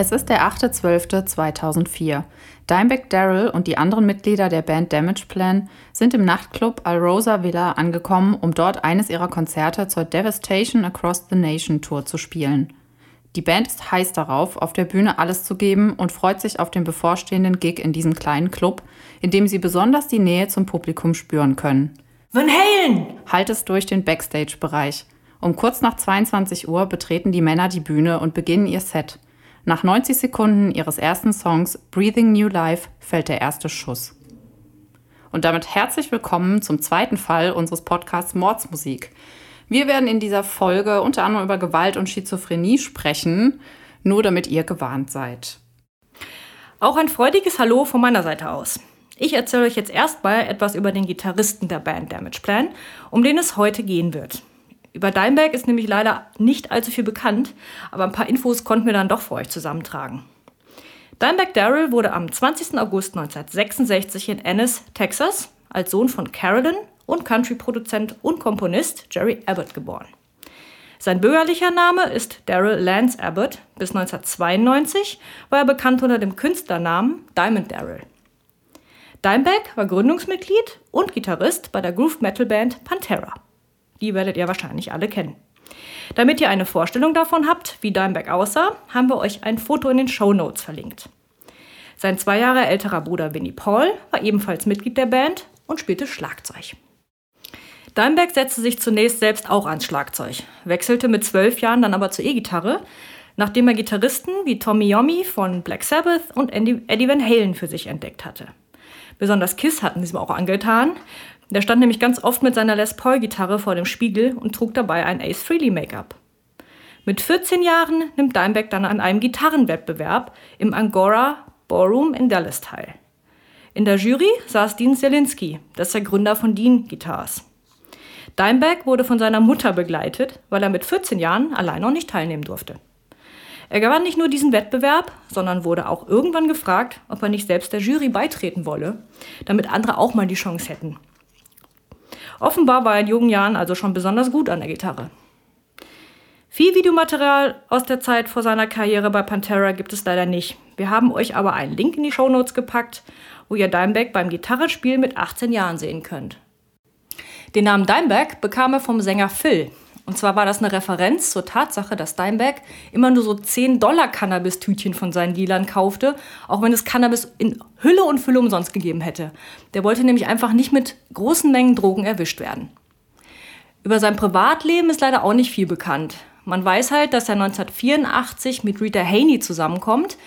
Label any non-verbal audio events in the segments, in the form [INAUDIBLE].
Es ist der 8.12.2004. Dimebag Daryl und die anderen Mitglieder der Band Damage Plan sind im Nachtclub Alrosa Villa angekommen, um dort eines ihrer Konzerte zur Devastation Across the Nation Tour zu spielen. Die Band ist heiß darauf, auf der Bühne alles zu geben und freut sich auf den bevorstehenden Gig in diesem kleinen Club, in dem sie besonders die Nähe zum Publikum spüren können. Van Halen! Halt es durch den Backstage-Bereich. Um kurz nach 22 Uhr betreten die Männer die Bühne und beginnen ihr Set. Nach 90 Sekunden ihres ersten Songs Breathing New Life fällt der erste Schuss. Und damit herzlich willkommen zum zweiten Fall unseres Podcasts Mordsmusik. Wir werden in dieser Folge unter anderem über Gewalt und Schizophrenie sprechen, nur damit ihr gewarnt seid. Auch ein freudiges Hallo von meiner Seite aus. Ich erzähle euch jetzt erstmal etwas über den Gitarristen der Band Damage Plan, um den es heute gehen wird. Über Dimebag ist nämlich leider nicht allzu viel bekannt, aber ein paar Infos konnten wir dann doch für euch zusammentragen. Dimebag Darrell wurde am 20. August 1966 in Ennis, Texas, als Sohn von Carolyn und Country-Produzent und Komponist Jerry Abbott geboren. Sein bürgerlicher Name ist Darrell Lance Abbott. Bis 1992 war er bekannt unter dem Künstlernamen Diamond Darrell. Dimebag war Gründungsmitglied und Gitarrist bei der Groove Metal Band Pantera. Die werdet ihr wahrscheinlich alle kennen. Damit ihr eine Vorstellung davon habt, wie Dimebag aussah, haben wir euch ein Foto in den Show Notes verlinkt. Sein zwei Jahre älterer Bruder Vinnie Paul war ebenfalls Mitglied der Band und spielte Schlagzeug. Dimebag setzte sich zunächst selbst auch ans Schlagzeug, wechselte mit zwölf Jahren dann aber zur E-Gitarre, nachdem er Gitarristen wie Tommy Yomi von Black Sabbath und Eddie Van Halen für sich entdeckt hatte. Besonders Kiss hatten diesem auch angetan, der stand nämlich ganz oft mit seiner Les Paul-Gitarre vor dem Spiegel und trug dabei ein Ace Frehley Make-up. Mit 14 Jahren nimmt Dimebag dann an einem Gitarrenwettbewerb im Angora Ballroom in Dallas teil. In der Jury saß Dean Zielinski, das ist der Gründer von Dean Guitars. Dimebag wurde von seiner Mutter begleitet, weil er mit 14 Jahren allein noch nicht teilnehmen durfte. Er gewann nicht nur diesen Wettbewerb, sondern wurde auch irgendwann gefragt, ob er nicht selbst der Jury beitreten wolle, damit andere auch mal die Chance hätten. Offenbar war er in jungen Jahren also schon besonders gut an der Gitarre. Viel Videomaterial aus der Zeit vor seiner Karriere bei Pantera gibt es leider nicht. Wir haben euch aber einen Link in die Shownotes gepackt, wo ihr Dimebag beim Gitarrespiel mit 18 Jahren sehen könnt. Den Namen Dimebag bekam er vom Sänger Phil, und zwar war das eine Referenz zur Tatsache, dass Dimebag immer nur so 10 Dollar Cannabis-Tütchen von seinen Dealern kaufte, auch wenn es Cannabis in Hülle und Fülle umsonst gegeben hätte. Der wollte nämlich einfach nicht mit großen Mengen Drogen erwischt werden. Über sein Privatleben ist leider auch nicht viel bekannt. Man weiß halt, dass er 1984 mit Rita Haney zusammenkommt,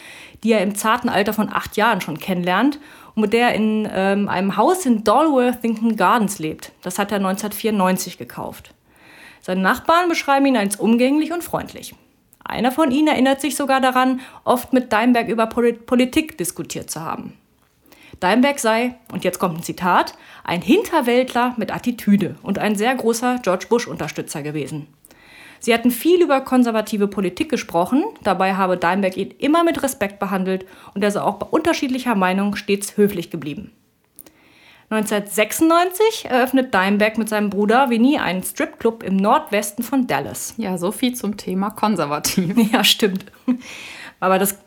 die er im zarten Alter von acht Jahren schon kennenlernt und mit der er in ähm, einem Haus in Dalworthington Gardens lebt. Das hat er 1994 gekauft. Seine Nachbarn beschreiben ihn als umgänglich und freundlich. Einer von ihnen erinnert sich sogar daran, oft mit Dimebag über Politik diskutiert zu haben. Dimebag sei, und jetzt kommt ein Zitat, ein Hinterwäldler mit Attitüde und ein sehr großer George Bush-Unterstützer gewesen. Sie hatten viel über konservative Politik gesprochen, dabei habe Dimebag ihn immer mit Respekt behandelt und er sei auch bei unterschiedlicher Meinung stets höflich geblieben. 1996 eröffnet Dimebag mit seinem Bruder Vinny einen Stripclub im Nordwesten von Dallas. Ja, so viel zum Thema konservativ. [LAUGHS] Ja, stimmt. Aber das,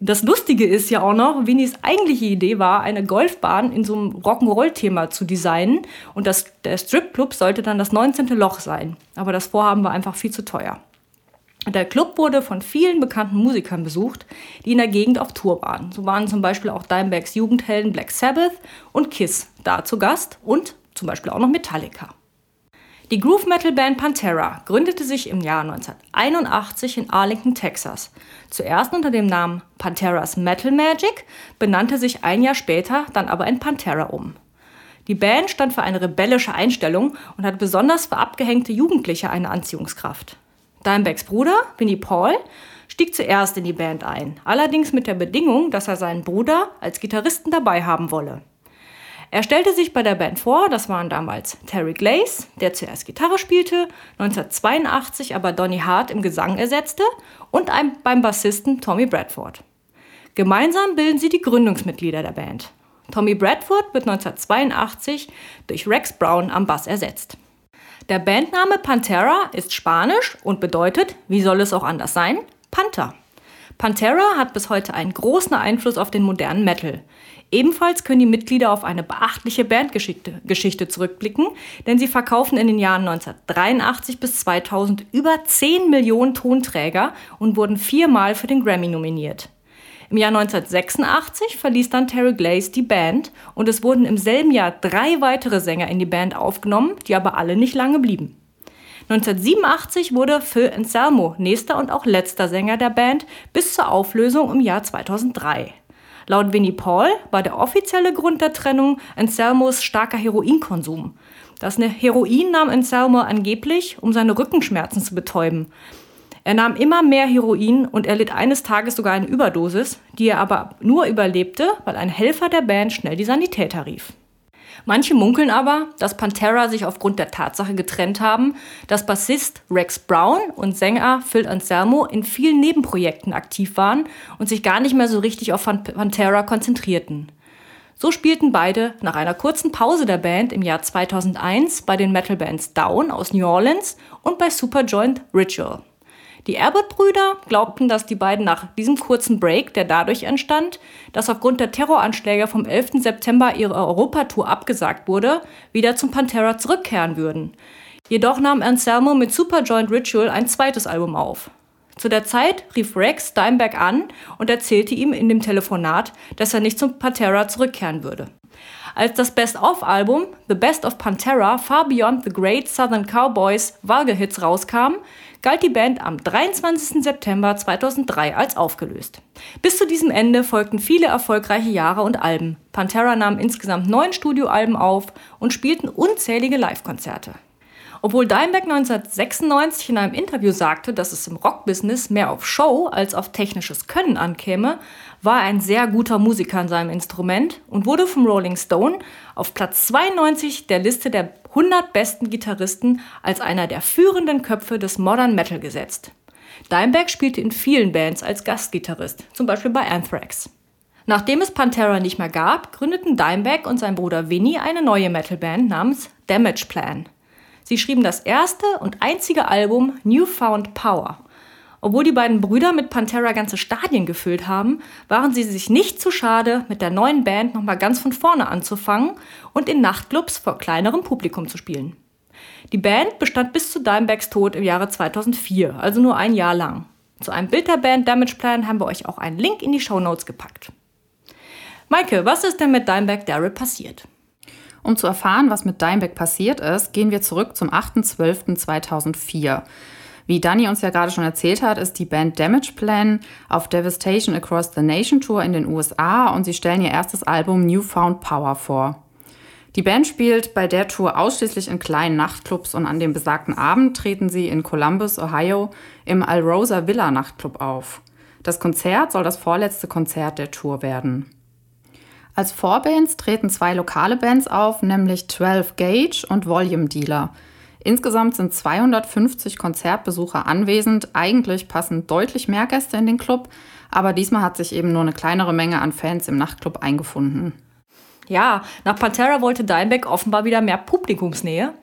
das Lustige ist ja auch noch, Vinnys eigentliche Idee war, eine Golfbahn in so einem Rock'n'Roll-Thema zu designen. Und das, der Stripclub sollte dann das 19. Loch sein. Aber das Vorhaben war einfach viel zu teuer. Der Club wurde von vielen bekannten Musikern besucht, die in der Gegend auf Tour waren. So waren zum Beispiel auch Dimebags Jugendhelden Black Sabbath und Kiss da zu Gast und zum Beispiel auch noch Metallica. Die Groove Metal Band Pantera gründete sich im Jahr 1981 in Arlington, Texas. Zuerst unter dem Namen Panteras Metal Magic, benannte sich ein Jahr später dann aber in Pantera um. Die Band stand für eine rebellische Einstellung und hat besonders für abgehängte Jugendliche eine Anziehungskraft. Dimebacks Bruder, Vinnie Paul, stieg zuerst in die Band ein, allerdings mit der Bedingung, dass er seinen Bruder als Gitarristen dabei haben wolle. Er stellte sich bei der Band vor, das waren damals Terry Glaze, der zuerst Gitarre spielte, 1982 aber Donny Hart im Gesang ersetzte und ein, beim Bassisten Tommy Bradford. Gemeinsam bilden sie die Gründungsmitglieder der Band. Tommy Bradford wird 1982 durch Rex Brown am Bass ersetzt. Der Bandname Pantera ist spanisch und bedeutet, wie soll es auch anders sein, Panther. Pantera hat bis heute einen großen Einfluss auf den modernen Metal. Ebenfalls können die Mitglieder auf eine beachtliche Bandgeschichte Geschichte zurückblicken, denn sie verkaufen in den Jahren 1983 bis 2000 über 10 Millionen Tonträger und wurden viermal für den Grammy nominiert. Im Jahr 1986 verließ dann Terry Glaze die Band und es wurden im selben Jahr drei weitere Sänger in die Band aufgenommen, die aber alle nicht lange blieben. 1987 wurde Phil Anselmo nächster und auch letzter Sänger der Band bis zur Auflösung im Jahr 2003. Laut Winnie Paul war der offizielle Grund der Trennung Anselmos starker Heroinkonsum. Das Heroin nahm Anselmo angeblich, um seine Rückenschmerzen zu betäuben. Er nahm immer mehr Heroin und erlitt eines Tages sogar eine Überdosis, die er aber nur überlebte, weil ein Helfer der Band schnell die Sanitäter rief. Manche munkeln aber, dass Pantera sich aufgrund der Tatsache getrennt haben, dass Bassist Rex Brown und Sänger Phil Anselmo in vielen Nebenprojekten aktiv waren und sich gar nicht mehr so richtig auf Pantera konzentrierten. So spielten beide nach einer kurzen Pause der Band im Jahr 2001 bei den Metal-Bands Down aus New Orleans und bei Superjoint Ritual. Die Abbott-Brüder glaubten, dass die beiden nach diesem kurzen Break, der dadurch entstand, dass aufgrund der Terroranschläge vom 11. September ihre Europatour abgesagt wurde, wieder zum Pantera zurückkehren würden. Jedoch nahm Anselmo mit Superjoint Ritual ein zweites Album auf. Zu der Zeit rief Rex Steinberg an und erzählte ihm in dem Telefonat, dass er nicht zum Pantera zurückkehren würde. Als das Best-of-Album The Best of Pantera Far Beyond the Great Southern Cowboys Vulgar-Hits rauskam, galt die Band am 23. September 2003 als aufgelöst. Bis zu diesem Ende folgten viele erfolgreiche Jahre und Alben. Pantera nahm insgesamt neun Studioalben auf und spielten unzählige Live-Konzerte. Obwohl Dimebag 1996 in einem Interview sagte, dass es im Rockbusiness mehr auf Show als auf technisches Können ankäme, war er ein sehr guter Musiker an seinem Instrument und wurde vom Rolling Stone auf Platz 92 der Liste der 100 besten Gitarristen als einer der führenden Köpfe des Modern Metal gesetzt. Dimebag spielte in vielen Bands als Gastgitarrist, zum Beispiel bei Anthrax. Nachdem es Pantera nicht mehr gab, gründeten Dimebag und sein Bruder Vinny eine neue Metalband namens Damage Plan. Sie schrieben das erste und einzige Album Newfound Power. Obwohl die beiden Brüder mit Pantera ganze Stadien gefüllt haben, waren sie sich nicht zu schade, mit der neuen Band nochmal ganz von vorne anzufangen und in Nachtclubs vor kleinerem Publikum zu spielen. Die Band bestand bis zu Dimebacks Tod im Jahre 2004, also nur ein Jahr lang. Zu einem Bild der Band Damage Plan haben wir euch auch einen Link in die Show Notes gepackt. Maike, was ist denn mit Dimebag Daryl passiert? Um zu erfahren, was mit Dimebag passiert ist, gehen wir zurück zum 8.12.2004. Wie Dani uns ja gerade schon erzählt hat, ist die Band Damage Plan auf Devastation Across the Nation Tour in den USA und sie stellen ihr erstes Album Newfound Power vor. Die Band spielt bei der Tour ausschließlich in kleinen Nachtclubs und an dem besagten Abend treten sie in Columbus, Ohio im Alrosa Villa Nachtclub auf. Das Konzert soll das vorletzte Konzert der Tour werden. Als Vorbands treten zwei lokale Bands auf, nämlich 12 Gauge und Volume Dealer. Insgesamt sind 250 Konzertbesucher anwesend. Eigentlich passen deutlich mehr Gäste in den Club, aber diesmal hat sich eben nur eine kleinere Menge an Fans im Nachtclub eingefunden. Ja, nach Pantera wollte Dimebag offenbar wieder mehr Publikumsnähe.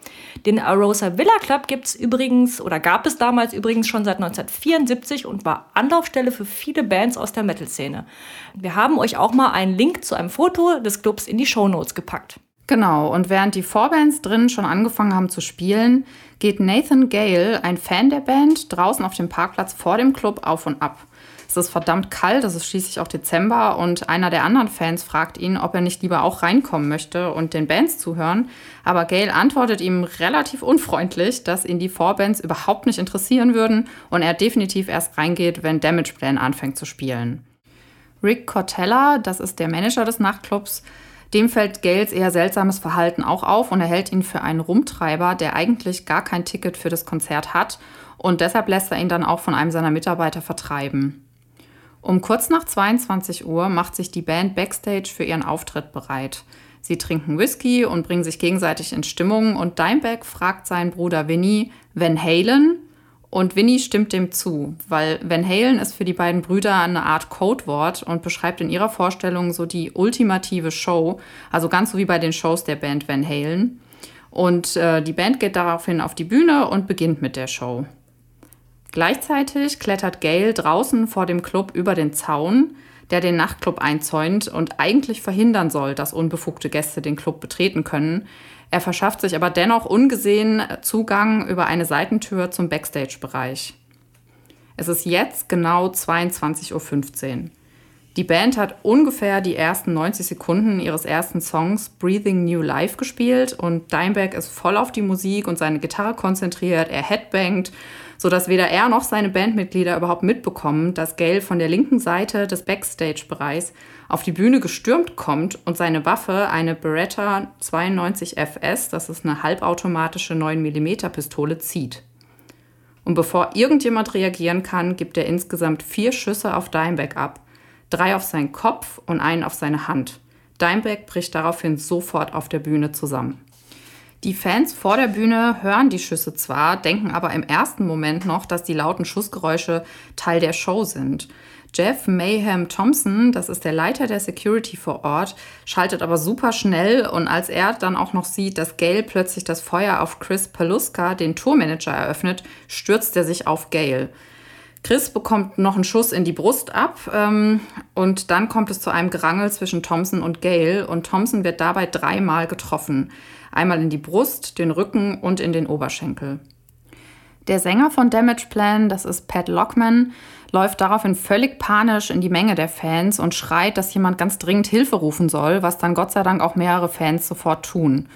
Den Arosa Villa Club gibt es übrigens oder gab es damals übrigens schon seit 1974 und war Anlaufstelle für viele Bands aus der Metal-Szene. Wir haben euch auch mal einen Link zu einem Foto des Clubs in die Show Notes gepackt. Genau, und während die Vorbands drinnen schon angefangen haben zu spielen, geht Nathan Gale, ein Fan der Band, draußen auf dem Parkplatz vor dem Club auf und ab. Es ist verdammt kalt, es ist schließlich auch Dezember und einer der anderen Fans fragt ihn, ob er nicht lieber auch reinkommen möchte und den Bands zuhören. Aber Gail antwortet ihm relativ unfreundlich, dass ihn die Vorbands überhaupt nicht interessieren würden und er definitiv erst reingeht, wenn Damage Plan anfängt zu spielen. Rick Cortella, das ist der Manager des Nachtclubs, dem fällt Gales eher seltsames Verhalten auch auf und er hält ihn für einen Rumtreiber, der eigentlich gar kein Ticket für das Konzert hat und deshalb lässt er ihn dann auch von einem seiner Mitarbeiter vertreiben. Um kurz nach 22 Uhr macht sich die Band backstage für ihren Auftritt bereit. Sie trinken Whisky und bringen sich gegenseitig in Stimmung und Dimebag fragt seinen Bruder Vinny Van Halen und Vinny stimmt dem zu, weil Van Halen ist für die beiden Brüder eine Art Codewort und beschreibt in ihrer Vorstellung so die ultimative Show, also ganz so wie bei den Shows der Band Van Halen. Und äh, die Band geht daraufhin auf die Bühne und beginnt mit der Show. Gleichzeitig klettert Gail draußen vor dem Club über den Zaun, der den Nachtclub einzäunt und eigentlich verhindern soll, dass unbefugte Gäste den Club betreten können. Er verschafft sich aber dennoch ungesehen Zugang über eine Seitentür zum Backstage-Bereich. Es ist jetzt genau 22.15 Uhr. Die Band hat ungefähr die ersten 90 Sekunden ihres ersten Songs Breathing New Life gespielt und Dimebag ist voll auf die Musik und seine Gitarre konzentriert, er headbangt, sodass weder er noch seine Bandmitglieder überhaupt mitbekommen, dass Gail von der linken Seite des Backstage-Bereichs auf die Bühne gestürmt kommt und seine Waffe, eine Beretta 92 FS, das ist eine halbautomatische 9mm Pistole, zieht. Und bevor irgendjemand reagieren kann, gibt er insgesamt vier Schüsse auf Dimebag ab drei auf seinen Kopf und einen auf seine Hand. Dimebag bricht daraufhin sofort auf der Bühne zusammen. Die Fans vor der Bühne hören die Schüsse zwar, denken aber im ersten Moment noch, dass die lauten Schussgeräusche Teil der Show sind. Jeff Mayhem Thompson, das ist der Leiter der Security vor Ort, schaltet aber super schnell und als er dann auch noch sieht, dass Gail plötzlich das Feuer auf Chris Paluska, den Tourmanager, eröffnet, stürzt er sich auf Gail. Chris bekommt noch einen Schuss in die Brust ab ähm, und dann kommt es zu einem Gerangel zwischen Thompson und Gail und Thompson wird dabei dreimal getroffen. Einmal in die Brust, den Rücken und in den Oberschenkel. Der Sänger von Damage Plan, das ist Pat Lockman, läuft daraufhin völlig panisch in die Menge der Fans und schreit, dass jemand ganz dringend Hilfe rufen soll, was dann Gott sei Dank auch mehrere Fans sofort tun.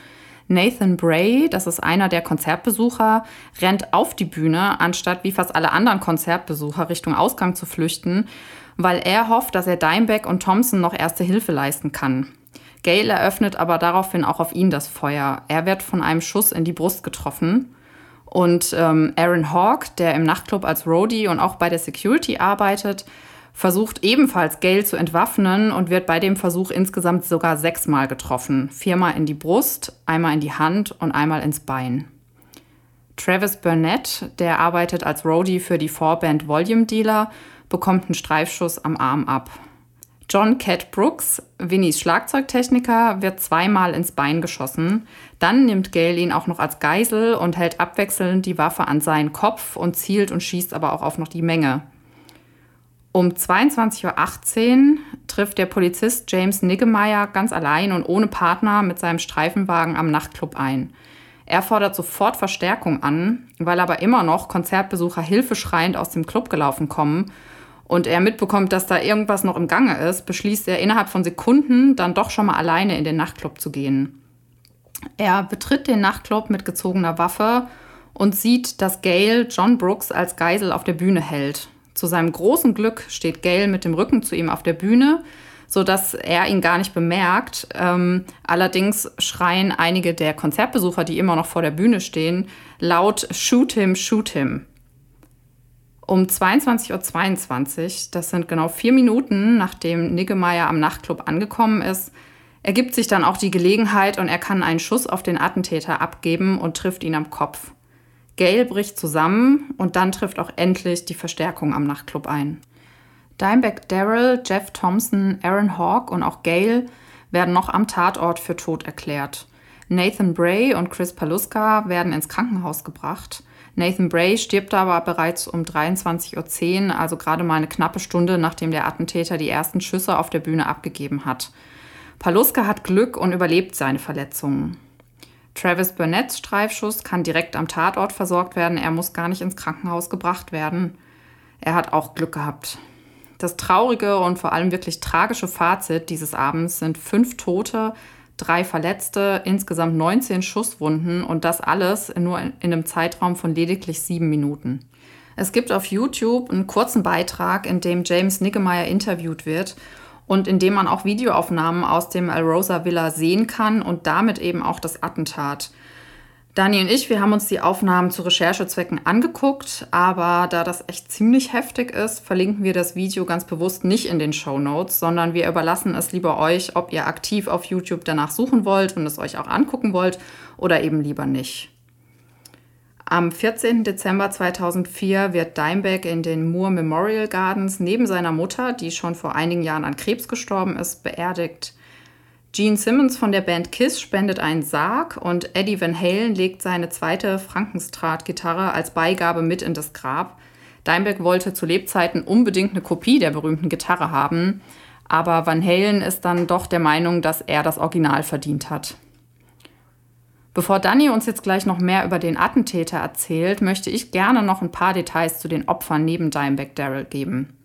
Nathan Bray, das ist einer der Konzertbesucher, rennt auf die Bühne, anstatt wie fast alle anderen Konzertbesucher Richtung Ausgang zu flüchten, weil er hofft, dass er Dimebag und Thompson noch erste Hilfe leisten kann. Gail eröffnet aber daraufhin auch auf ihn das Feuer. Er wird von einem Schuss in die Brust getroffen. Und ähm, Aaron Hawk, der im Nachtclub als Roadie und auch bei der Security arbeitet, versucht ebenfalls Gail zu entwaffnen und wird bei dem Versuch insgesamt sogar sechsmal getroffen. Viermal in die Brust, einmal in die Hand und einmal ins Bein. Travis Burnett, der arbeitet als Roadie für die Vorband Volume Dealer, bekommt einen Streifschuss am Arm ab. John Cat Brooks, Vinnys Schlagzeugtechniker, wird zweimal ins Bein geschossen. Dann nimmt Gail ihn auch noch als Geisel und hält abwechselnd die Waffe an seinen Kopf und zielt und schießt aber auch auf noch die Menge. Um 22.18 Uhr trifft der Polizist James Niggemeier ganz allein und ohne Partner mit seinem Streifenwagen am Nachtclub ein. Er fordert sofort Verstärkung an, weil aber immer noch Konzertbesucher hilfeschreiend aus dem Club gelaufen kommen und er mitbekommt, dass da irgendwas noch im Gange ist, beschließt er innerhalb von Sekunden dann doch schon mal alleine in den Nachtclub zu gehen. Er betritt den Nachtclub mit gezogener Waffe und sieht, dass Gail John Brooks als Geisel auf der Bühne hält. Zu seinem großen Glück steht Gail mit dem Rücken zu ihm auf der Bühne, sodass er ihn gar nicht bemerkt. Ähm, allerdings schreien einige der Konzertbesucher, die immer noch vor der Bühne stehen, laut Shoot him, shoot him. Um 22.22 Uhr, 22, das sind genau vier Minuten, nachdem Niggemeier am Nachtclub angekommen ist, ergibt sich dann auch die Gelegenheit und er kann einen Schuss auf den Attentäter abgeben und trifft ihn am Kopf. Gail bricht zusammen und dann trifft auch endlich die Verstärkung am Nachtclub ein. Dimebag Daryl, Jeff Thompson, Aaron Hawk und auch Gail werden noch am Tatort für tot erklärt. Nathan Bray und Chris Paluska werden ins Krankenhaus gebracht. Nathan Bray stirbt aber bereits um 23.10 Uhr, also gerade mal eine knappe Stunde, nachdem der Attentäter die ersten Schüsse auf der Bühne abgegeben hat. Paluska hat Glück und überlebt seine Verletzungen. Travis Burnett's Streifschuss kann direkt am Tatort versorgt werden. Er muss gar nicht ins Krankenhaus gebracht werden. Er hat auch Glück gehabt. Das traurige und vor allem wirklich tragische Fazit dieses Abends sind fünf Tote, drei Verletzte, insgesamt 19 Schusswunden und das alles nur in einem Zeitraum von lediglich sieben Minuten. Es gibt auf YouTube einen kurzen Beitrag, in dem James Niggemeier interviewt wird und in dem man auch Videoaufnahmen aus dem Alrosa Villa sehen kann und damit eben auch das Attentat. Dani und ich, wir haben uns die Aufnahmen zu Recherchezwecken angeguckt, aber da das echt ziemlich heftig ist, verlinken wir das Video ganz bewusst nicht in den Show Notes, sondern wir überlassen es lieber euch, ob ihr aktiv auf YouTube danach suchen wollt und es euch auch angucken wollt oder eben lieber nicht. Am 14. Dezember 2004 wird Dimebag in den Moore Memorial Gardens neben seiner Mutter, die schon vor einigen Jahren an Krebs gestorben ist, beerdigt. Gene Simmons von der Band Kiss spendet einen Sarg und Eddie Van Halen legt seine zweite Frankenstrat-Gitarre als Beigabe mit in das Grab. Dimebag wollte zu Lebzeiten unbedingt eine Kopie der berühmten Gitarre haben, aber Van Halen ist dann doch der Meinung, dass er das Original verdient hat. Bevor Danny uns jetzt gleich noch mehr über den Attentäter erzählt, möchte ich gerne noch ein paar Details zu den Opfern neben Dimebag Daryl geben.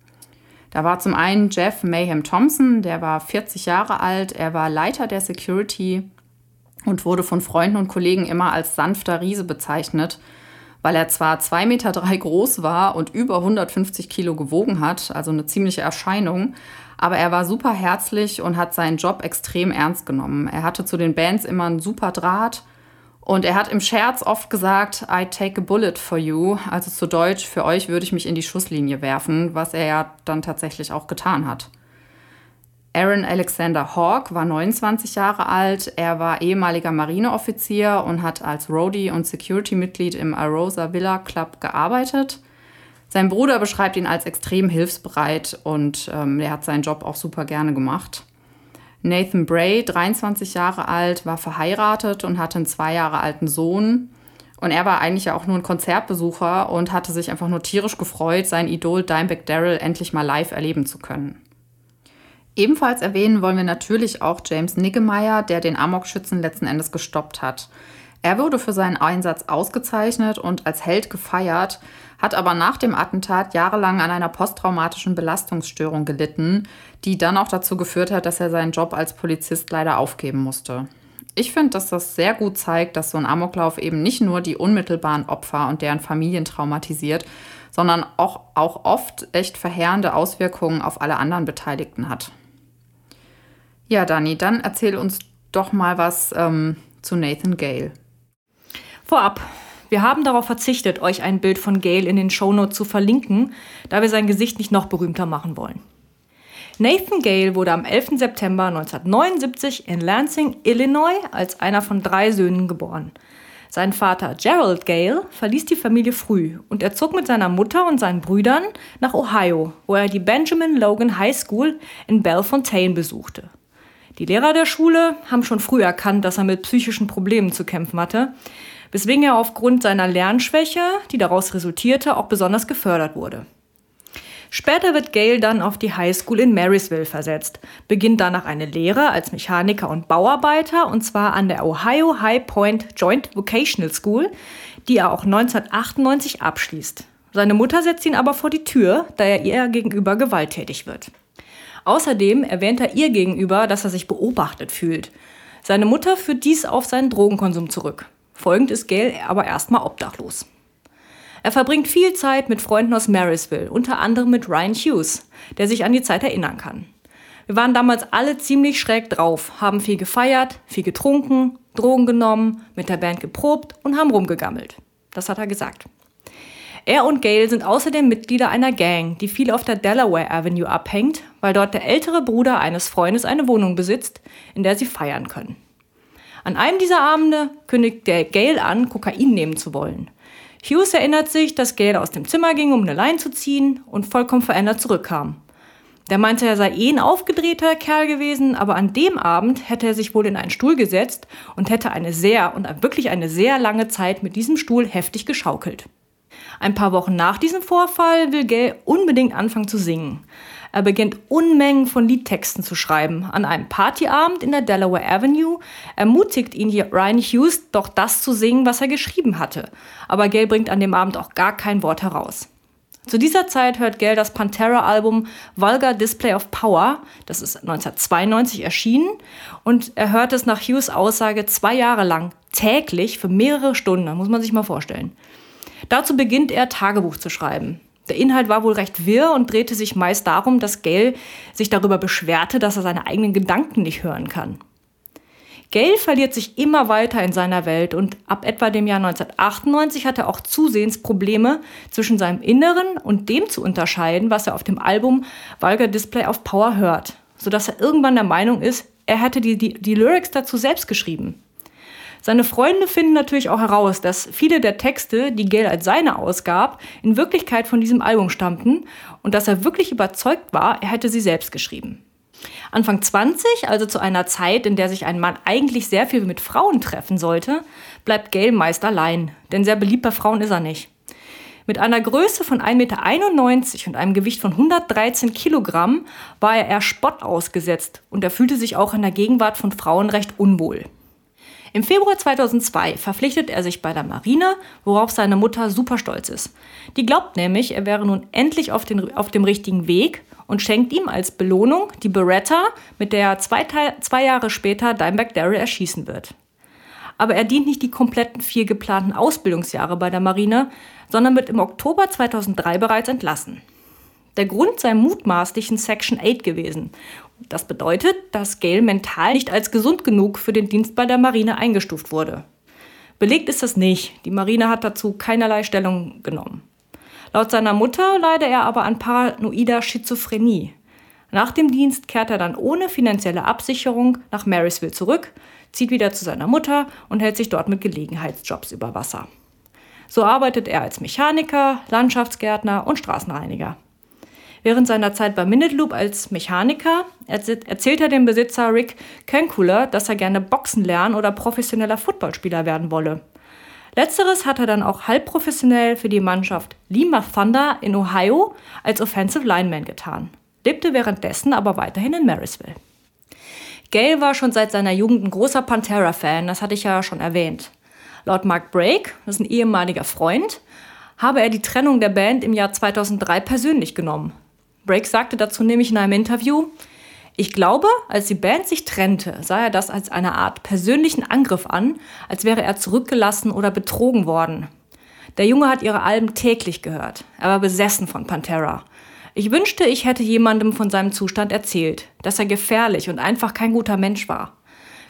Da war zum einen Jeff Mayhem Thompson, der war 40 Jahre alt, er war Leiter der Security und wurde von Freunden und Kollegen immer als sanfter Riese bezeichnet, weil er zwar 2,3 Meter drei groß war und über 150 Kilo gewogen hat, also eine ziemliche Erscheinung, aber er war super herzlich und hat seinen Job extrem ernst genommen. Er hatte zu den Bands immer einen super Draht und er hat im Scherz oft gesagt, I take a bullet for you, also zu Deutsch, für euch würde ich mich in die Schusslinie werfen, was er ja dann tatsächlich auch getan hat. Aaron Alexander Hawk war 29 Jahre alt, er war ehemaliger Marineoffizier und hat als Roadie und Security-Mitglied im Arosa Villa Club gearbeitet. Sein Bruder beschreibt ihn als extrem hilfsbereit und ähm, er hat seinen Job auch super gerne gemacht. Nathan Bray, 23 Jahre alt, war verheiratet und hatte einen zwei Jahre alten Sohn. Und er war eigentlich ja auch nur ein Konzertbesucher und hatte sich einfach nur tierisch gefreut, sein Idol Dimebag Daryl endlich mal live erleben zu können. Ebenfalls erwähnen wollen wir natürlich auch James Niggemeier, der den Amok-Schützen letzten Endes gestoppt hat. Er wurde für seinen Einsatz ausgezeichnet und als Held gefeiert, hat aber nach dem Attentat jahrelang an einer posttraumatischen Belastungsstörung gelitten, die dann auch dazu geführt hat, dass er seinen Job als Polizist leider aufgeben musste. Ich finde, dass das sehr gut zeigt, dass so ein Amoklauf eben nicht nur die unmittelbaren Opfer und deren Familien traumatisiert, sondern auch, auch oft echt verheerende Auswirkungen auf alle anderen Beteiligten hat. Ja, Dani, dann erzähl uns doch mal was ähm, zu Nathan Gale. Vorab, wir haben darauf verzichtet, euch ein Bild von Gail in den Shownotes zu verlinken, da wir sein Gesicht nicht noch berühmter machen wollen. Nathan Gale wurde am 11. September 1979 in Lansing, Illinois, als einer von drei Söhnen geboren. Sein Vater Gerald Gale verließ die Familie früh und er zog mit seiner Mutter und seinen Brüdern nach Ohio, wo er die Benjamin Logan High School in Bellefontaine besuchte. Die Lehrer der Schule haben schon früh erkannt, dass er mit psychischen Problemen zu kämpfen hatte, weswegen er aufgrund seiner Lernschwäche, die daraus resultierte, auch besonders gefördert wurde. Später wird Gail dann auf die High School in Marysville versetzt, beginnt danach eine Lehre als Mechaniker und Bauarbeiter und zwar an der Ohio High Point Joint Vocational School, die er auch 1998 abschließt. Seine Mutter setzt ihn aber vor die Tür, da er ihr gegenüber gewalttätig wird. Außerdem erwähnt er ihr gegenüber, dass er sich beobachtet fühlt. Seine Mutter führt dies auf seinen Drogenkonsum zurück. Folgend ist Gail aber erstmal obdachlos. Er verbringt viel Zeit mit Freunden aus Marysville, unter anderem mit Ryan Hughes, der sich an die Zeit erinnern kann. Wir waren damals alle ziemlich schräg drauf, haben viel gefeiert, viel getrunken, Drogen genommen, mit der Band geprobt und haben rumgegammelt. Das hat er gesagt. Er und Gail sind außerdem Mitglieder einer Gang, die viel auf der Delaware Avenue abhängt, weil dort der ältere Bruder eines Freundes eine Wohnung besitzt, in der sie feiern können. An einem dieser Abende kündigt der Gail an, Kokain nehmen zu wollen. Hughes erinnert sich, dass Gail aus dem Zimmer ging, um eine Leine zu ziehen und vollkommen verändert zurückkam. Der meinte, er sei eh ein aufgedrehter Kerl gewesen, aber an dem Abend hätte er sich wohl in einen Stuhl gesetzt und hätte eine sehr und wirklich eine sehr lange Zeit mit diesem Stuhl heftig geschaukelt. Ein paar Wochen nach diesem Vorfall will Gail unbedingt anfangen zu singen. Er beginnt Unmengen von Liedtexten zu schreiben. An einem Partyabend in der Delaware Avenue ermutigt ihn Ryan Hughes, doch das zu singen, was er geschrieben hatte. Aber Gail bringt an dem Abend auch gar kein Wort heraus. Zu dieser Zeit hört Gail das Pantera-Album Vulgar Display of Power, das ist 1992 erschienen, und er hört es nach Hughes Aussage zwei Jahre lang, täglich für mehrere Stunden, muss man sich mal vorstellen. Dazu beginnt er Tagebuch zu schreiben. Der Inhalt war wohl recht wirr und drehte sich meist darum, dass Gail sich darüber beschwerte, dass er seine eigenen Gedanken nicht hören kann. Gail verliert sich immer weiter in seiner Welt und ab etwa dem Jahr 1998 hat er auch zusehends Probleme zwischen seinem Inneren und dem zu unterscheiden, was er auf dem Album Vulgar Display of Power hört, sodass er irgendwann der Meinung ist, er hätte die, die, die Lyrics dazu selbst geschrieben. Seine Freunde finden natürlich auch heraus, dass viele der Texte, die Gail als seine ausgab, in Wirklichkeit von diesem Album stammten und dass er wirklich überzeugt war, er hätte sie selbst geschrieben. Anfang 20, also zu einer Zeit, in der sich ein Mann eigentlich sehr viel mit Frauen treffen sollte, bleibt Gail meist allein, denn sehr beliebt bei Frauen ist er nicht. Mit einer Größe von 1,91 Meter und einem Gewicht von 113 Kilogramm war er eher Spott ausgesetzt und er fühlte sich auch in der Gegenwart von Frauen recht unwohl. Im Februar 2002 verpflichtet er sich bei der Marine, worauf seine Mutter super stolz ist. Die glaubt nämlich, er wäre nun endlich auf, den, auf dem richtigen Weg und schenkt ihm als Belohnung die Beretta, mit der er zwei, zwei Jahre später Dimebag Darrell erschießen wird aber er dient nicht die kompletten vier geplanten Ausbildungsjahre bei der Marine, sondern wird im Oktober 2003 bereits entlassen. Der Grund sei mutmaßlichen Section 8 gewesen. Das bedeutet, dass Gale mental nicht als gesund genug für den Dienst bei der Marine eingestuft wurde. Belegt ist das nicht. Die Marine hat dazu keinerlei Stellung genommen. Laut seiner Mutter leide er aber an paranoider Schizophrenie. Nach dem Dienst kehrt er dann ohne finanzielle Absicherung nach Marysville zurück, zieht wieder zu seiner Mutter und hält sich dort mit Gelegenheitsjobs über Wasser. So arbeitet er als Mechaniker, Landschaftsgärtner und Straßenreiniger. Während seiner Zeit bei Minute Loop als Mechaniker erzählt er dem Besitzer Rick Kenkuler, dass er gerne Boxen lernen oder professioneller Footballspieler werden wolle. Letzteres hat er dann auch halbprofessionell für die Mannschaft Lima Thunder in Ohio als Offensive Lineman getan, lebte währenddessen aber weiterhin in Marysville. Gale war schon seit seiner Jugend ein großer Pantera-Fan, das hatte ich ja schon erwähnt. Laut Mark Brake, das ist ein ehemaliger Freund, habe er die Trennung der Band im Jahr 2003 persönlich genommen. Brake sagte dazu nämlich in einem Interview, ich glaube, als die Band sich trennte, sah er das als eine Art persönlichen Angriff an, als wäre er zurückgelassen oder betrogen worden. Der Junge hat ihre Alben täglich gehört. Er war besessen von Pantera. Ich wünschte, ich hätte jemandem von seinem Zustand erzählt, dass er gefährlich und einfach kein guter Mensch war.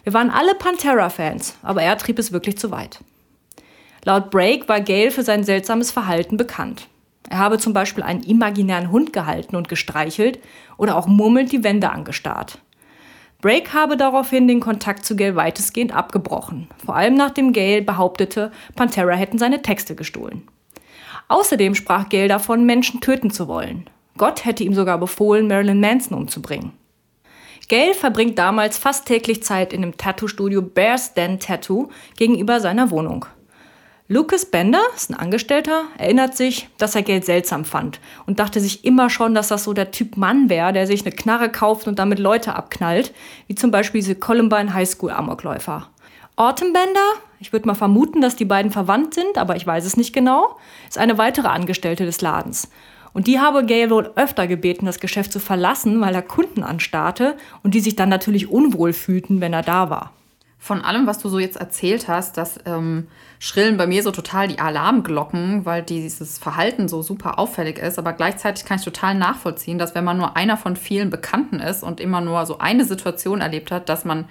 Wir waren alle Pantera-Fans, aber er trieb es wirklich zu weit. Laut Brake war Gale für sein seltsames Verhalten bekannt. Er habe zum Beispiel einen imaginären Hund gehalten und gestreichelt oder auch murmelnd die Wände angestarrt. Brake habe daraufhin den Kontakt zu Gale weitestgehend abgebrochen, vor allem nachdem Gale behauptete, Pantera hätten seine Texte gestohlen. Außerdem sprach Gale davon, Menschen töten zu wollen. Gott hätte ihm sogar befohlen, Marilyn Manson umzubringen. Gail verbringt damals fast täglich Zeit in dem Tattoo-Studio Bear's Den Tattoo gegenüber seiner Wohnung. Lucas Bender, ist ein Angestellter, erinnert sich, dass er Geld seltsam fand und dachte sich immer schon, dass das so der Typ Mann wäre, der sich eine Knarre kauft und damit Leute abknallt, wie zum Beispiel diese Columbine High School Amokläufer. Autumn Bender, ich würde mal vermuten, dass die beiden verwandt sind, aber ich weiß es nicht genau, ist eine weitere Angestellte des Ladens und die habe Gail wohl öfter gebeten, das Geschäft zu verlassen, weil er Kunden anstarrte und die sich dann natürlich unwohl fühlten, wenn er da war. Von allem, was du so jetzt erzählt hast, das ähm, schrillen bei mir so total die Alarmglocken, weil dieses Verhalten so super auffällig ist. Aber gleichzeitig kann ich total nachvollziehen, dass wenn man nur einer von vielen Bekannten ist und immer nur so eine Situation erlebt hat, dass man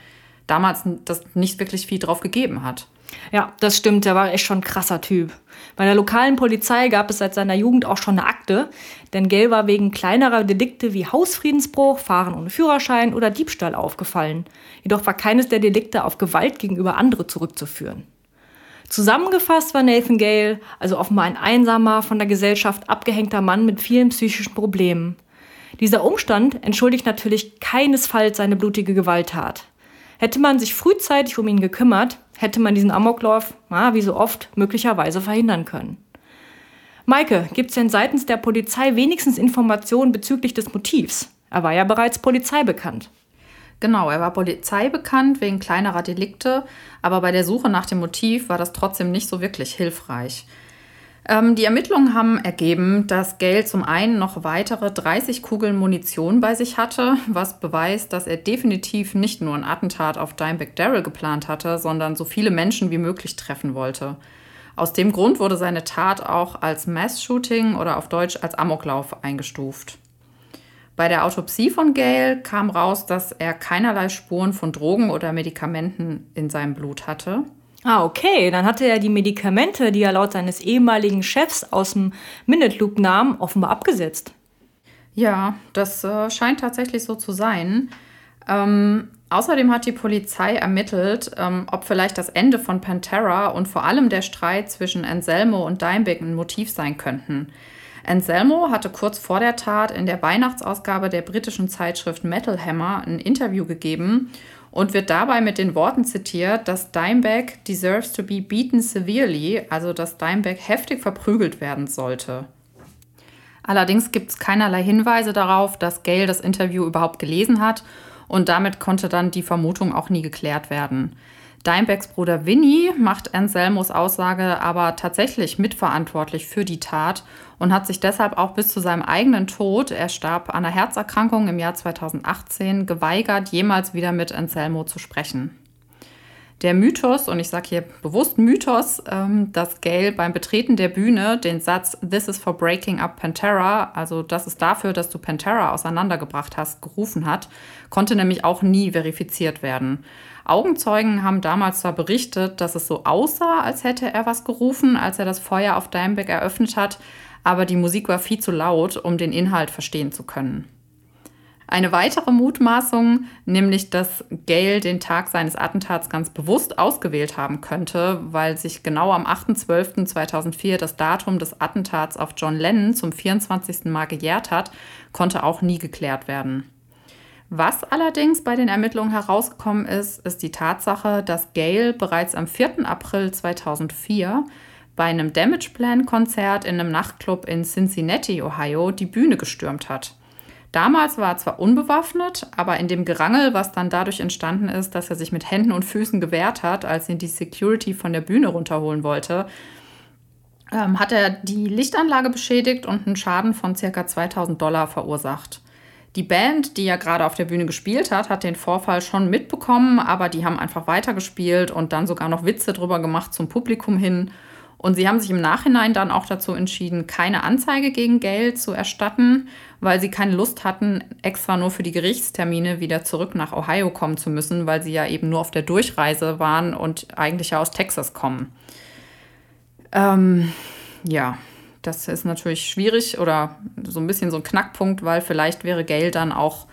damals das nicht wirklich viel drauf gegeben hat. Ja, das stimmt. Der war echt schon ein krasser Typ. Bei der lokalen Polizei gab es seit seiner Jugend auch schon eine Akte, denn Gell war wegen kleinerer Delikte wie Hausfriedensbruch, Fahren ohne Führerschein oder Diebstahl aufgefallen. Jedoch war keines der Delikte auf Gewalt gegenüber andere zurückzuführen. Zusammengefasst war Nathan Gale also offenbar ein einsamer, von der Gesellschaft abgehängter Mann mit vielen psychischen Problemen. Dieser Umstand entschuldigt natürlich keinesfalls seine blutige Gewalttat. Hätte man sich frühzeitig um ihn gekümmert, hätte man diesen Amoklauf, na, wie so oft, möglicherweise verhindern können. Maike, gibt es denn seitens der Polizei wenigstens Informationen bezüglich des Motivs? Er war ja bereits Polizei bekannt. Genau, er war Polizei bekannt wegen kleinerer Delikte, aber bei der Suche nach dem Motiv war das trotzdem nicht so wirklich hilfreich. Ähm, die Ermittlungen haben ergeben, dass Gale zum einen noch weitere 30 Kugeln Munition bei sich hatte, was beweist, dass er definitiv nicht nur ein Attentat auf Dimebag Darrell geplant hatte, sondern so viele Menschen wie möglich treffen wollte. Aus dem Grund wurde seine Tat auch als Mass-Shooting oder auf Deutsch als Amoklauf eingestuft. Bei der Autopsie von Gale kam raus, dass er keinerlei Spuren von Drogen oder Medikamenten in seinem Blut hatte. Ah, okay. Dann hatte er die Medikamente, die er laut seines ehemaligen Chefs aus dem Minute Loop nahm, offenbar abgesetzt. Ja, das äh, scheint tatsächlich so zu sein. Ähm, außerdem hat die Polizei ermittelt, ähm, ob vielleicht das Ende von Pantera und vor allem der Streit zwischen Anselmo und Dimebag ein Motiv sein könnten. Anselmo hatte kurz vor der Tat in der Weihnachtsausgabe der britischen Zeitschrift Metal Hammer ein Interview gegeben und wird dabei mit den Worten zitiert, dass Dimebag deserves to be beaten severely, also dass Dimebag heftig verprügelt werden sollte. Allerdings gibt es keinerlei Hinweise darauf, dass Gail das Interview überhaupt gelesen hat und damit konnte dann die Vermutung auch nie geklärt werden. Dimebags Bruder Vinny macht Anselmos Aussage aber tatsächlich mitverantwortlich für die Tat und hat sich deshalb auch bis zu seinem eigenen Tod, er starb an einer Herzerkrankung im Jahr 2018, geweigert, jemals wieder mit Anselmo zu sprechen. Der Mythos, und ich sage hier bewusst Mythos, ähm, dass Gail beim Betreten der Bühne den Satz This is for breaking up Pantera, also das ist dafür, dass du Pantera auseinandergebracht hast, gerufen hat, konnte nämlich auch nie verifiziert werden. Augenzeugen haben damals zwar berichtet, dass es so aussah, als hätte er was gerufen, als er das Feuer auf Dimebag eröffnet hat, aber die Musik war viel zu laut, um den Inhalt verstehen zu können. Eine weitere Mutmaßung, nämlich dass Gail den Tag seines Attentats ganz bewusst ausgewählt haben könnte, weil sich genau am 8.12.2004 das Datum des Attentats auf John Lennon zum 24. Mal gejährt hat, konnte auch nie geklärt werden. Was allerdings bei den Ermittlungen herausgekommen ist, ist die Tatsache, dass Gail bereits am 4. April 2004 bei einem Damage Plan Konzert in einem Nachtclub in Cincinnati, Ohio, die Bühne gestürmt hat. Damals war er zwar unbewaffnet, aber in dem Gerangel, was dann dadurch entstanden ist, dass er sich mit Händen und Füßen gewehrt hat, als ihn die Security von der Bühne runterholen wollte, ähm, hat er die Lichtanlage beschädigt und einen Schaden von ca. 2000 Dollar verursacht. Die Band, die ja gerade auf der Bühne gespielt hat, hat den Vorfall schon mitbekommen, aber die haben einfach weitergespielt und dann sogar noch Witze drüber gemacht zum Publikum hin. Und sie haben sich im Nachhinein dann auch dazu entschieden, keine Anzeige gegen Geld zu erstatten, weil sie keine Lust hatten, extra nur für die Gerichtstermine wieder zurück nach Ohio kommen zu müssen, weil sie ja eben nur auf der Durchreise waren und eigentlich ja aus Texas kommen. Ähm, ja, das ist natürlich schwierig oder so ein bisschen so ein Knackpunkt, weil vielleicht wäre Geld dann auch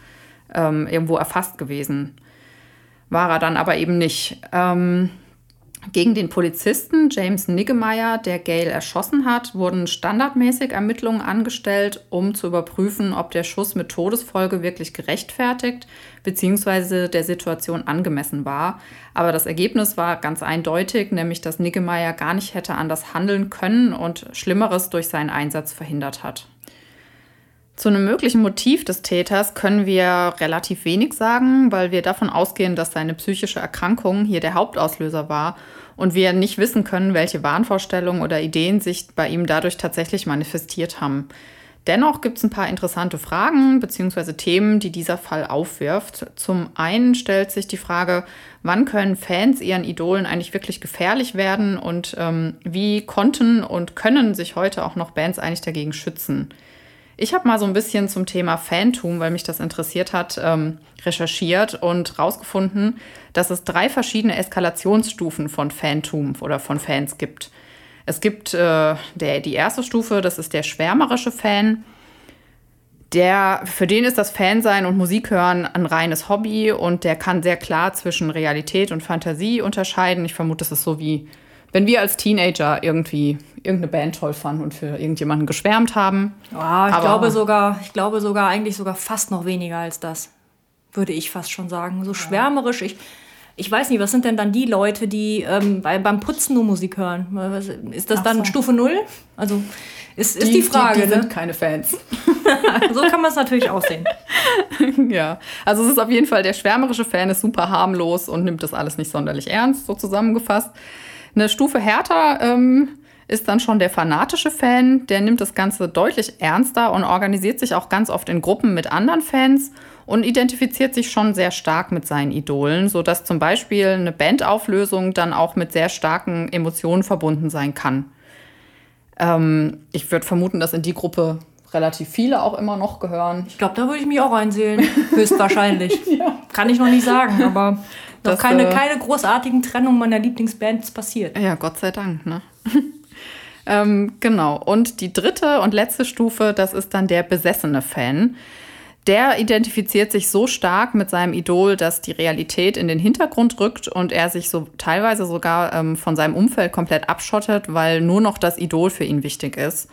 ähm, irgendwo erfasst gewesen. War er dann aber eben nicht. Ähm, gegen den Polizisten James Niggemeier, der Gail erschossen hat, wurden standardmäßig Ermittlungen angestellt, um zu überprüfen, ob der Schuss mit Todesfolge wirklich gerechtfertigt bzw. der Situation angemessen war. Aber das Ergebnis war ganz eindeutig, nämlich dass Niggemeier gar nicht hätte anders handeln können und Schlimmeres durch seinen Einsatz verhindert hat. Zu einem möglichen Motiv des Täters können wir relativ wenig sagen, weil wir davon ausgehen, dass seine psychische Erkrankung hier der Hauptauslöser war und wir nicht wissen können, welche Wahnvorstellungen oder Ideen sich bei ihm dadurch tatsächlich manifestiert haben. Dennoch gibt es ein paar interessante Fragen bzw. Themen, die dieser Fall aufwirft. Zum einen stellt sich die Frage, wann können Fans ihren Idolen eigentlich wirklich gefährlich werden und ähm, wie konnten und können sich heute auch noch Bands eigentlich dagegen schützen? Ich habe mal so ein bisschen zum Thema Fantum, weil mich das interessiert hat, ähm, recherchiert und rausgefunden, dass es drei verschiedene Eskalationsstufen von Fantum oder von Fans gibt. Es gibt äh, der, die erste Stufe, das ist der schwärmerische Fan. Der, für den ist das Fansein und Musikhören ein reines Hobby und der kann sehr klar zwischen Realität und Fantasie unterscheiden. Ich vermute, das ist so wie wenn wir als Teenager irgendwie irgendeine Band toll fanden und für irgendjemanden geschwärmt haben. Ja, ich glaube sogar, ich glaube sogar eigentlich sogar fast noch weniger als das. Würde ich fast schon sagen. So schwärmerisch. Ich, ich weiß nicht, was sind denn dann die Leute, die ähm, bei, beim Putzen nur Musik hören? Ist das dann so. Stufe Null? Also ist, ist die, die Frage. Die, die ne? sind keine Fans. [LAUGHS] so kann man es natürlich auch sehen. [LAUGHS] ja, also es ist auf jeden Fall, der schwärmerische Fan ist super harmlos und nimmt das alles nicht sonderlich ernst, so zusammengefasst. Eine Stufe härter ähm, ist dann schon der fanatische Fan, der nimmt das Ganze deutlich ernster und organisiert sich auch ganz oft in Gruppen mit anderen Fans und identifiziert sich schon sehr stark mit seinen Idolen, sodass zum Beispiel eine Bandauflösung dann auch mit sehr starken Emotionen verbunden sein kann. Ähm, ich würde vermuten, dass in die Gruppe relativ viele auch immer noch gehören. Ich glaube, da würde ich mich auch einsehen, [LAUGHS] höchstwahrscheinlich. ja. Kann ich noch nicht sagen, aber [LAUGHS] noch keine, äh, keine großartigen Trennungen meiner Lieblingsbands passiert. Ja, Gott sei Dank, ne? [LAUGHS] ähm, genau. Und die dritte und letzte Stufe, das ist dann der besessene Fan. Der identifiziert sich so stark mit seinem Idol, dass die Realität in den Hintergrund rückt und er sich so teilweise sogar ähm, von seinem Umfeld komplett abschottet, weil nur noch das Idol für ihn wichtig ist.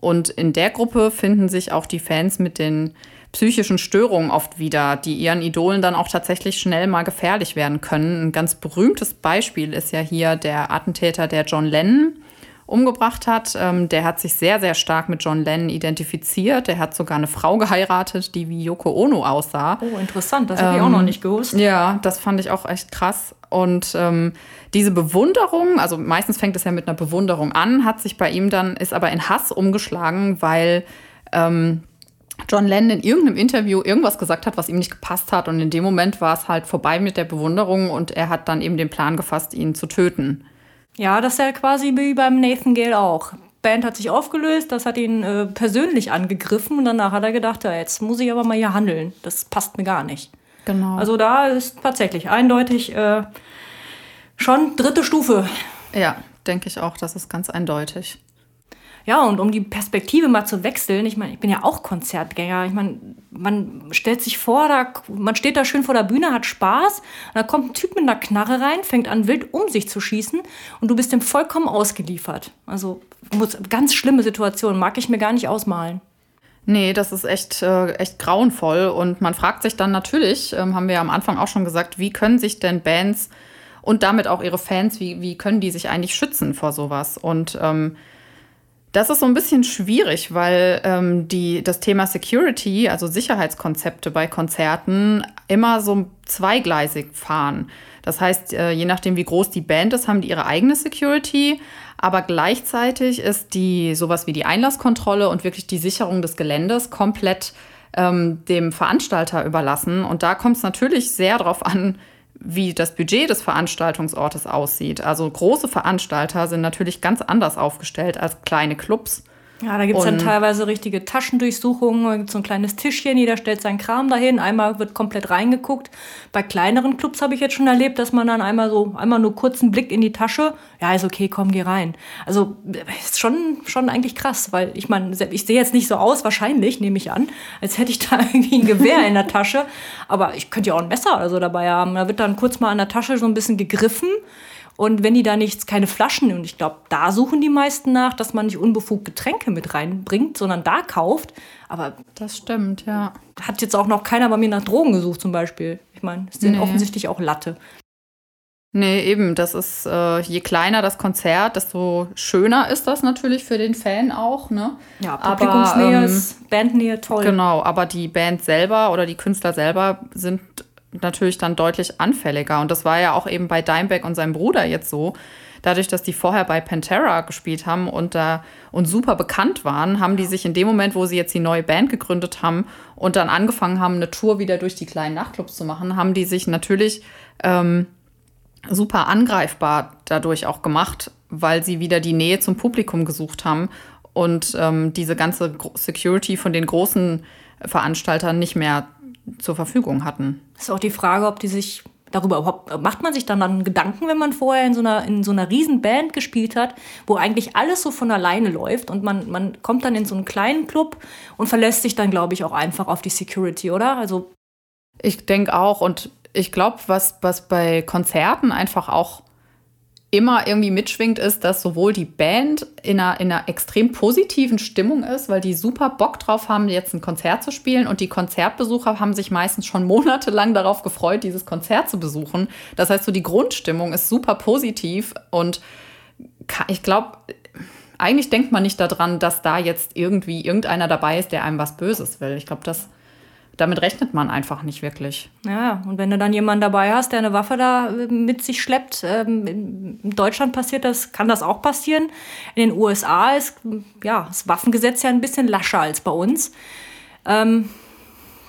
Und in der Gruppe finden sich auch die Fans mit den psychischen Störungen oft wieder, die ihren Idolen dann auch tatsächlich schnell mal gefährlich werden können. Ein ganz berühmtes Beispiel ist ja hier der Attentäter, der John Lennon umgebracht hat. Ähm, der hat sich sehr, sehr stark mit John Lennon identifiziert. Der hat sogar eine Frau geheiratet, die wie Yoko Ono aussah. Oh, interessant. Das habe ich auch noch nicht gewusst. Ja, das fand ich auch echt krass. Und ähm, diese Bewunderung, also meistens fängt es ja mit einer Bewunderung an, hat sich bei ihm dann, ist aber in Hass umgeschlagen, weil ähm, John Lennon in irgendeinem Interview irgendwas gesagt hat, was ihm nicht gepasst hat. Und in dem Moment war es halt vorbei mit der Bewunderung und er hat dann eben den Plan gefasst, ihn zu töten. Ja, das ist ja quasi wie beim Nathan Gale auch. Band hat sich aufgelöst, das hat ihn äh, persönlich angegriffen und danach hat er gedacht, ja, jetzt muss ich aber mal hier handeln. Das passt mir gar nicht. Genau. Also da ist tatsächlich eindeutig äh, schon dritte Stufe. Ja, denke ich auch, das ist ganz eindeutig. Ja, und um die Perspektive mal zu wechseln, ich meine, ich bin ja auch Konzertgänger. Ich meine, man stellt sich vor, da, man steht da schön vor der Bühne, hat Spaß, und da kommt ein Typ mit einer Knarre rein, fängt an, wild um sich zu schießen und du bist dem vollkommen ausgeliefert. Also ganz schlimme Situation, mag ich mir gar nicht ausmalen. Nee, das ist echt, äh, echt grauenvoll. Und man fragt sich dann natürlich, ähm, haben wir ja am Anfang auch schon gesagt, wie können sich denn Bands und damit auch ihre Fans, wie, wie können die sich eigentlich schützen vor sowas? Und ähm, das ist so ein bisschen schwierig, weil ähm, die, das Thema Security, also Sicherheitskonzepte bei Konzerten, immer so zweigleisig fahren. Das heißt, äh, je nachdem, wie groß die Band ist, haben die ihre eigene Security, aber gleichzeitig ist die sowas wie die Einlasskontrolle und wirklich die Sicherung des Geländes komplett ähm, dem Veranstalter überlassen. Und da kommt es natürlich sehr darauf an, wie das Budget des Veranstaltungsortes aussieht. Also große Veranstalter sind natürlich ganz anders aufgestellt als kleine Clubs. Ja, da gibt es dann teilweise richtige Taschendurchsuchungen, da gibt so ein kleines Tischchen, jeder stellt seinen Kram dahin, einmal wird komplett reingeguckt. Bei kleineren Clubs habe ich jetzt schon erlebt, dass man dann einmal so, einmal nur kurz einen Blick in die Tasche, ja, ist okay, komm, geh rein. Also ist schon, schon eigentlich krass, weil ich meine, ich sehe jetzt nicht so aus, wahrscheinlich, nehme ich an, als hätte ich da [LAUGHS] irgendwie ein Gewehr in der Tasche, aber ich könnte ja auch ein Messer oder so dabei haben. Da wird dann kurz mal an der Tasche so ein bisschen gegriffen und wenn die da nichts, keine Flaschen, und ich glaube, da suchen die meisten nach, dass man nicht unbefugt Getränke mit reinbringt, sondern da kauft. Aber das stimmt, ja. Hat jetzt auch noch keiner bei mir nach Drogen gesucht, zum Beispiel. Ich meine, ist denen nee. offensichtlich auch Latte. Nee, eben, das ist, äh, je kleiner das Konzert, desto schöner ist das natürlich für den Fan auch, ne? Ja, Publikumsnähe ähm, ist Bandnähe toll. Genau, aber die Band selber oder die Künstler selber sind natürlich dann deutlich anfälliger. Und das war ja auch eben bei Dimebag und seinem Bruder jetzt so. Dadurch, dass die vorher bei Pantera gespielt haben und da und super bekannt waren, haben die sich in dem Moment, wo sie jetzt die neue Band gegründet haben und dann angefangen haben, eine Tour wieder durch die kleinen Nachtclubs zu machen, haben die sich natürlich ähm, super angreifbar dadurch auch gemacht, weil sie wieder die Nähe zum Publikum gesucht haben und ähm, diese ganze Security von den großen Veranstaltern nicht mehr zur Verfügung hatten. Ist auch die Frage, ob die sich darüber überhaupt, macht man sich dann, dann Gedanken, wenn man vorher in so einer, in so einer riesen Band gespielt hat, wo eigentlich alles so von alleine läuft und man, man kommt dann in so einen kleinen Club und verlässt sich dann, glaube ich, auch einfach auf die Security, oder? Also ich denke auch und ich glaube, was, was bei Konzerten einfach auch immer irgendwie mitschwingt, ist, dass sowohl die Band in einer, in einer extrem positiven Stimmung ist, weil die super Bock drauf haben, jetzt ein Konzert zu spielen. Und die Konzertbesucher haben sich meistens schon [LAUGHS] monatelang darauf gefreut, dieses Konzert zu besuchen. Das heißt, so die Grundstimmung ist super positiv. Und ich glaube, eigentlich denkt man nicht daran, dass da jetzt irgendwie irgendeiner dabei ist, der einem was Böses will. Ich glaube, das damit rechnet man einfach nicht wirklich. Ja, und wenn du dann jemanden dabei hast, der eine Waffe da äh, mit sich schleppt, ähm, in Deutschland passiert das, kann das auch passieren. In den USA ist ja, das Waffengesetz ja ein bisschen lascher als bei uns. Ähm,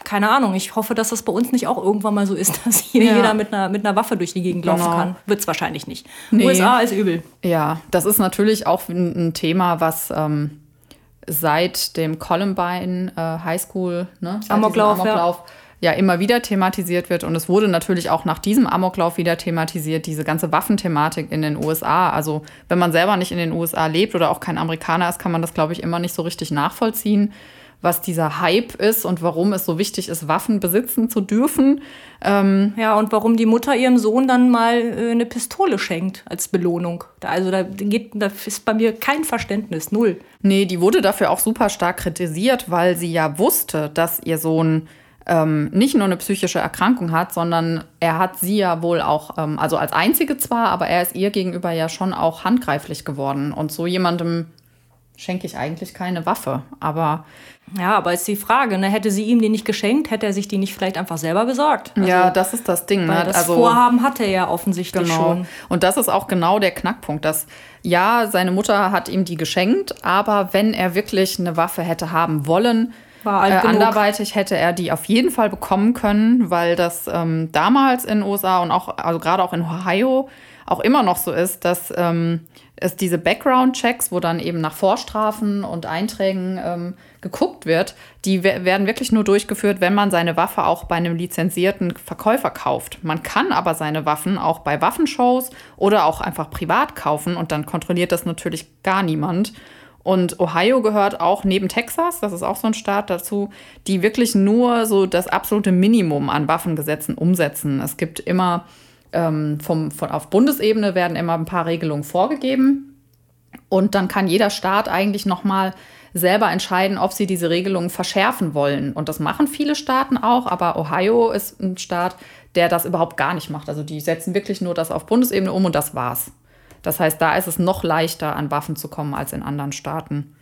keine Ahnung, ich hoffe, dass das bei uns nicht auch irgendwann mal so ist, [LAUGHS] dass hier ja. jeder mit einer, mit einer Waffe durch die Gegend laufen genau. kann. Wird es wahrscheinlich nicht. Nee. USA ist übel. Ja, das ist natürlich auch ein, ein Thema, was. Ähm seit dem Columbine äh, High School, ne, Amoklauf, Amoklauf ja. ja. immer wieder thematisiert wird. Und es wurde natürlich auch nach diesem Amoklauf wieder thematisiert, diese ganze Waffenthematik in den USA. Also wenn man selber nicht in den USA lebt oder auch kein Amerikaner ist, kann man das, glaube ich, immer nicht so richtig nachvollziehen, was dieser Hype ist und warum es so wichtig ist, Waffen besitzen zu dürfen. Ähm ja, und warum die Mutter ihrem Sohn dann mal äh, eine Pistole schenkt als Belohnung. Also da, geht, da ist bei mir kein Verständnis, null. Nee, die wurde dafür auch super stark kritisiert, weil sie ja wusste, dass ihr Sohn ähm, nicht nur eine psychische Erkrankung hat, sondern er hat sie ja wohl auch, ähm, also als einzige zwar, aber er ist ihr gegenüber ja schon auch handgreiflich geworden. Und so jemandem schenke ich eigentlich keine Waffe. Aber ja, aber ist die Frage, ne? hätte sie ihm die nicht geschenkt, hätte er sich die nicht vielleicht einfach selber besorgt? Also, ja, das ist das Ding. Ne? das also, Vorhaben hatte er ja offensichtlich genau. schon. Und das ist auch genau der Knackpunkt, dass ja, seine Mutter hat ihm die geschenkt, aber wenn er wirklich eine Waffe hätte haben wollen, war äh, anderweitig hätte er die auf jeden Fall bekommen können, weil das ähm, damals in den USA und auch, also gerade auch in Ohio, auch immer noch so ist, dass ähm, es diese Background-Checks, wo dann eben nach Vorstrafen und Einträgen ähm, geguckt wird, die werden wirklich nur durchgeführt, wenn man seine Waffe auch bei einem lizenzierten Verkäufer kauft. Man kann aber seine Waffen auch bei Waffenshows oder auch einfach privat kaufen und dann kontrolliert das natürlich gar niemand. Und Ohio gehört auch neben Texas, das ist auch so ein Staat dazu, die wirklich nur so das absolute Minimum an Waffengesetzen umsetzen. Es gibt immer ähm, vom, von, auf Bundesebene werden immer ein paar Regelungen vorgegeben. Und dann kann jeder Staat eigentlich nochmal selber entscheiden, ob sie diese Regelungen verschärfen wollen. Und das machen viele Staaten auch, aber Ohio ist ein Staat, der das überhaupt gar nicht macht. Also die setzen wirklich nur das auf Bundesebene um und das war's. Das heißt, da ist es noch leichter, an Waffen zu kommen als in anderen Staaten.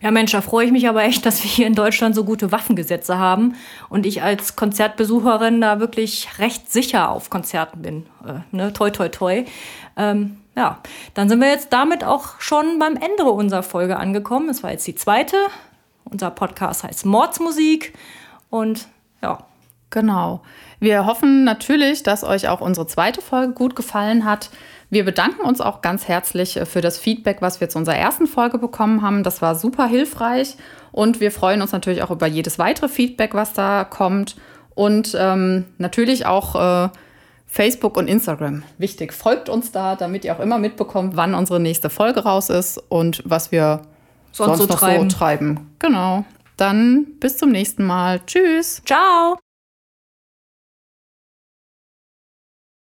Ja, Mensch, da freue ich mich aber echt, dass wir hier in Deutschland so gute Waffengesetze haben und ich als Konzertbesucherin da wirklich recht sicher auf Konzerten bin. Äh, ne? Toi, toi, toi. Ähm, ja, dann sind wir jetzt damit auch schon beim Ende unserer Folge angekommen. Es war jetzt die zweite. Unser Podcast heißt Mordsmusik und ja. Genau. Wir hoffen natürlich, dass euch auch unsere zweite Folge gut gefallen hat. Wir bedanken uns auch ganz herzlich äh, für das Feedback, was wir zu unserer ersten Folge bekommen haben. Das war super hilfreich und wir freuen uns natürlich auch über jedes weitere Feedback, was da kommt. Und ähm, natürlich auch äh, Facebook und Instagram. Wichtig, folgt uns da, damit ihr auch immer mitbekommt, wann unsere nächste Folge raus ist und was wir sonst, sonst noch treiben. so treiben. Genau. Dann bis zum nächsten Mal. Tschüss. Ciao.